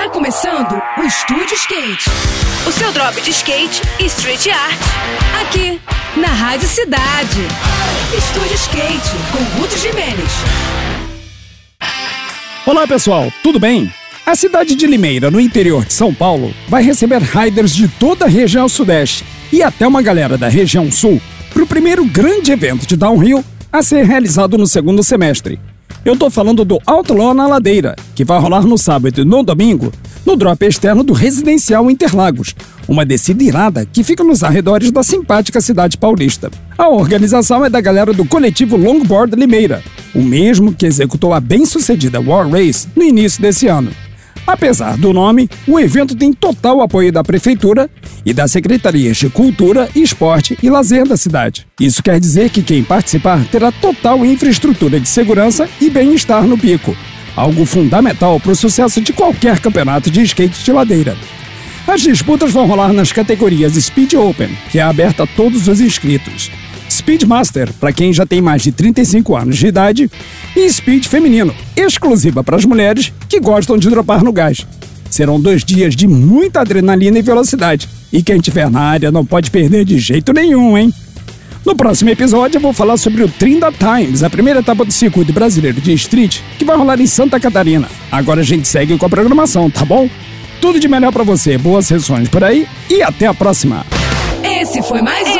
Tá começando o Estúdio Skate. O seu drop de skate e street art. Aqui, na Rádio Cidade. Estúdio Skate, com Ruth Jimenez. Olá pessoal, tudo bem? A cidade de Limeira, no interior de São Paulo, vai receber riders de toda a região sudeste e até uma galera da região sul para o primeiro grande evento de downhill a ser realizado no segundo semestre. Eu tô falando do Outlaw na Ladeira, que vai rolar no sábado e no domingo, no drop externo do Residencial Interlagos, uma descida irada que fica nos arredores da simpática cidade paulista. A organização é da galera do coletivo Longboard Limeira, o mesmo que executou a bem-sucedida War Race no início desse ano. Apesar do nome, o evento tem total apoio da Prefeitura e das Secretarias de Cultura, Esporte e Lazer da cidade. Isso quer dizer que quem participar terá total infraestrutura de segurança e bem-estar no pico, algo fundamental para o sucesso de qualquer campeonato de skate de ladeira. As disputas vão rolar nas categorias Speed Open, que é aberta a todos os inscritos, Speedmaster, para quem já tem mais de 35 anos de idade, e Speed Feminino, exclusiva para as mulheres que gostam de dropar no gás. Serão dois dias de muita adrenalina e velocidade, e quem estiver na área não pode perder de jeito nenhum, hein? No próximo episódio eu vou falar sobre o Trinda Times, a primeira etapa do circuito brasileiro de street, que vai rolar em Santa Catarina. Agora a gente segue com a programação, tá bom? Tudo de melhor para você, boas sessões por aí e até a próxima! Esse foi mais um.